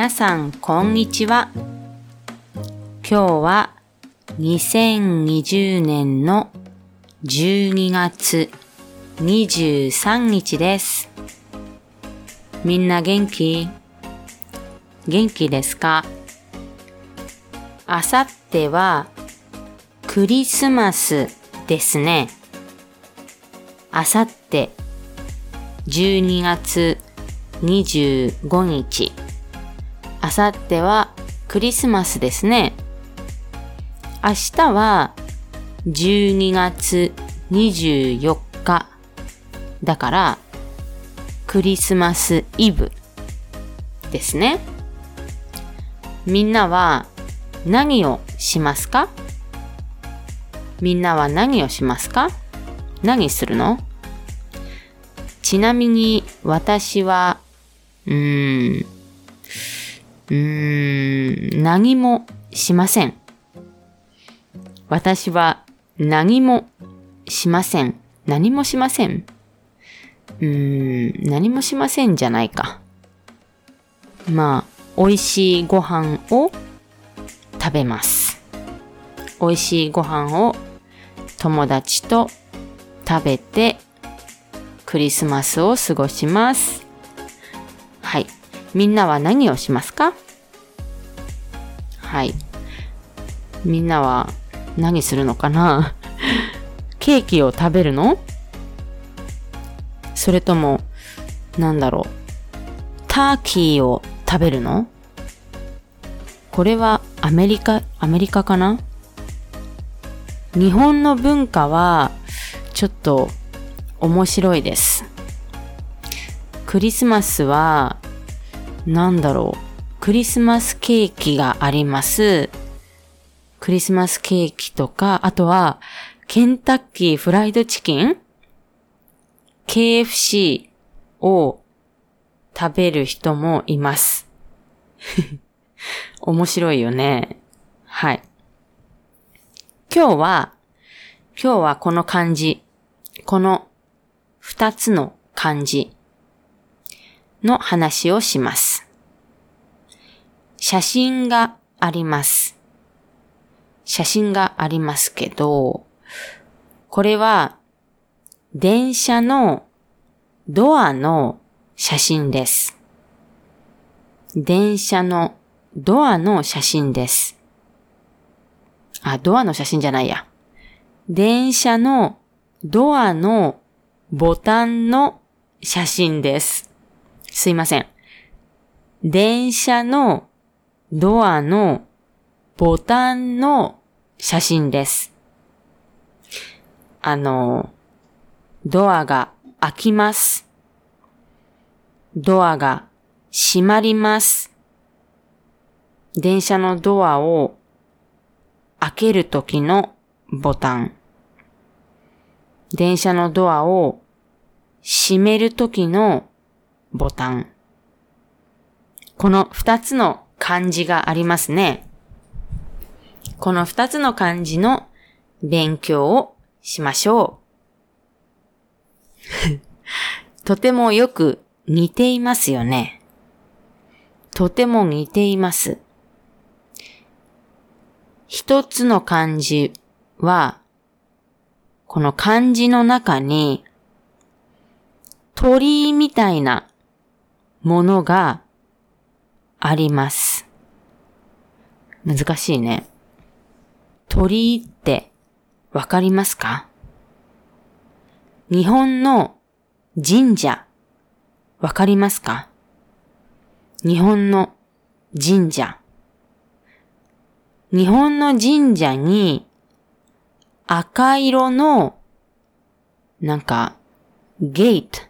皆さん、こんにちは。今日は2020年の12月23日です。みんな元気？元気ですか？あさってはクリスマスですね。あさって12月25日。あさってはクリスマスですね。明日は12月24日。だから、クリスマスイブですね。みんなは何をしますか？みんなは何をしますか？何するの？ちなみに私は、うーん、うーん、何もしません。私は何もしません。何もしません。うーん、何もしませんじゃないか。まあ、美味しいご飯を食べます。美味しいご飯を友達と食べてクリスマスを過ごします。はい。みんなは何をしますか？はい。みんなは何するのかな？ケーキを食べるの？それとも、なんだろう？ターキーを食べるの？これはアメリカ、アメリカかな？日本の文化はちょっと面白いです。クリスマスは、なんだろう。クリスマスケーキがあります。クリスマスケーキとか、あとは、ケンタッキーフライドチキン ?KFC を食べる人もいます。面白いよね。はい。今日は、今日はこの漢字、この二つの漢字の話をします。写真があります。写真がありますけど、これは電車のドアの写真です。電車のドアの写真です。あ、ドアの写真じゃないや。電車のドアのボタンの写真です。すいません。電車のドアのボタンの写真です。あの、ドアが開きます。ドアが閉まります。電車のドアを開けるときのボタン。電車のドアを閉めるときのボタン。この二つの漢字がありますね。この二つの漢字の勉強をしましょう。とてもよく似ていますよね。とても似ています。一つの漢字は、この漢字の中に鳥みたいなものがあります。難しいね。鳥居ってわかりますか？日本の神社わかりますか？日本の神社。日本の神社に赤色のなんかゲート、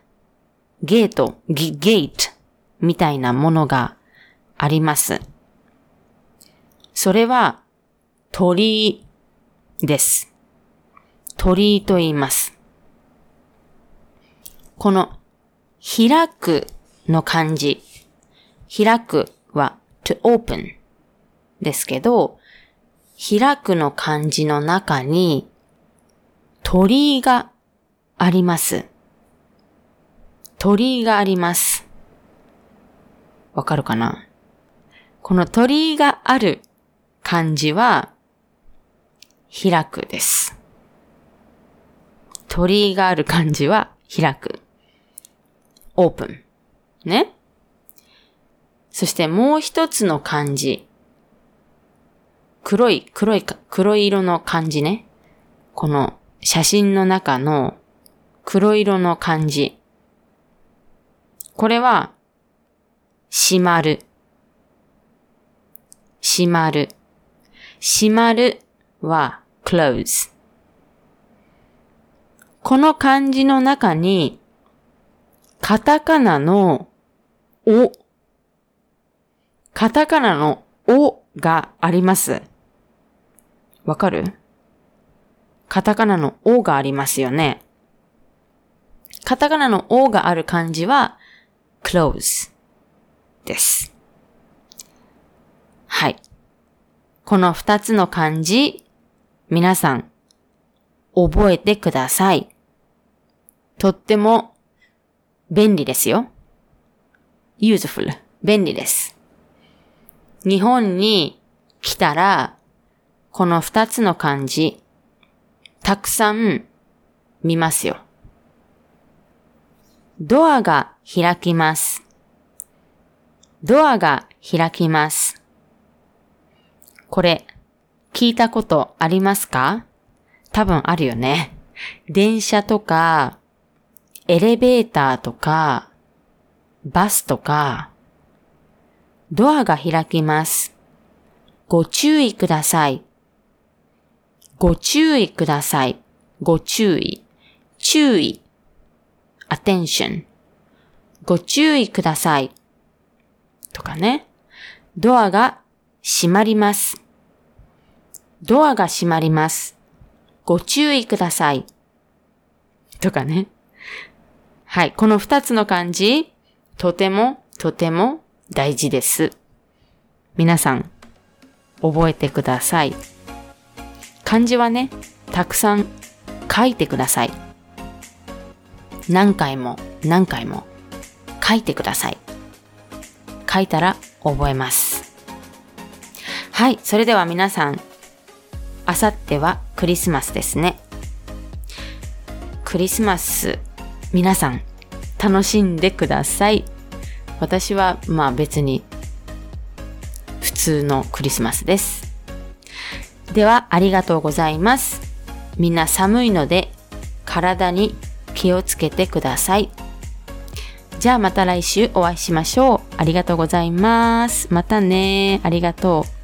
ゲート、ゲートみたいなものがあります。それは鳥居です。鳥居と言います。この開くの漢字。開くは to open ですけど、開くの漢字の中に鳥居があります。鳥居があります。わかるかな？この鳥居がある漢字は、開くです。鳥居がある漢字は、開く。オープン。ね？そしてもう一つの漢字。黒い、黒い、黒色の漢字ね。この写真の中の黒色の漢字。これは、閉まる。閉まる。閉まるは close。この漢字の中に、カタカナのお、カタカナのおがあります。わかる？カタカナのおがありますよね。カタカナのおがある漢字は close です。はい。この二つの漢字、皆さん、覚えてください。とっても便利ですよ。useful 便利です。日本に来たら、この二つの漢字、たくさん見ますよ。ドアが開きます。ドアが開きます。これ、聞いたことありますか？多分あるよね。電車とか、エレベーターとか、バスとか、ドアが開きます。ご注意ください。ご注意ください。ご注意。注意。attention。ご注意ください。とかね。ドアが閉まります。ドアが閉まります。ご注意ください。とかね。はい。この二つの漢字、とても、とても大事です。皆さん、覚えてください。漢字はね、たくさん書いてください。何回も何回も書いてください。書いたら覚えます。はい、それでは皆さん、あさってはクリスマスですね。クリスマス、皆さん、楽しんでください。私は、まあ別に、普通のクリスマスです。では、ありがとうございます。みんな寒いので、体に気をつけてください。じゃあまた来週お会いしましょう。ありがとうございます。またね。ありがとう。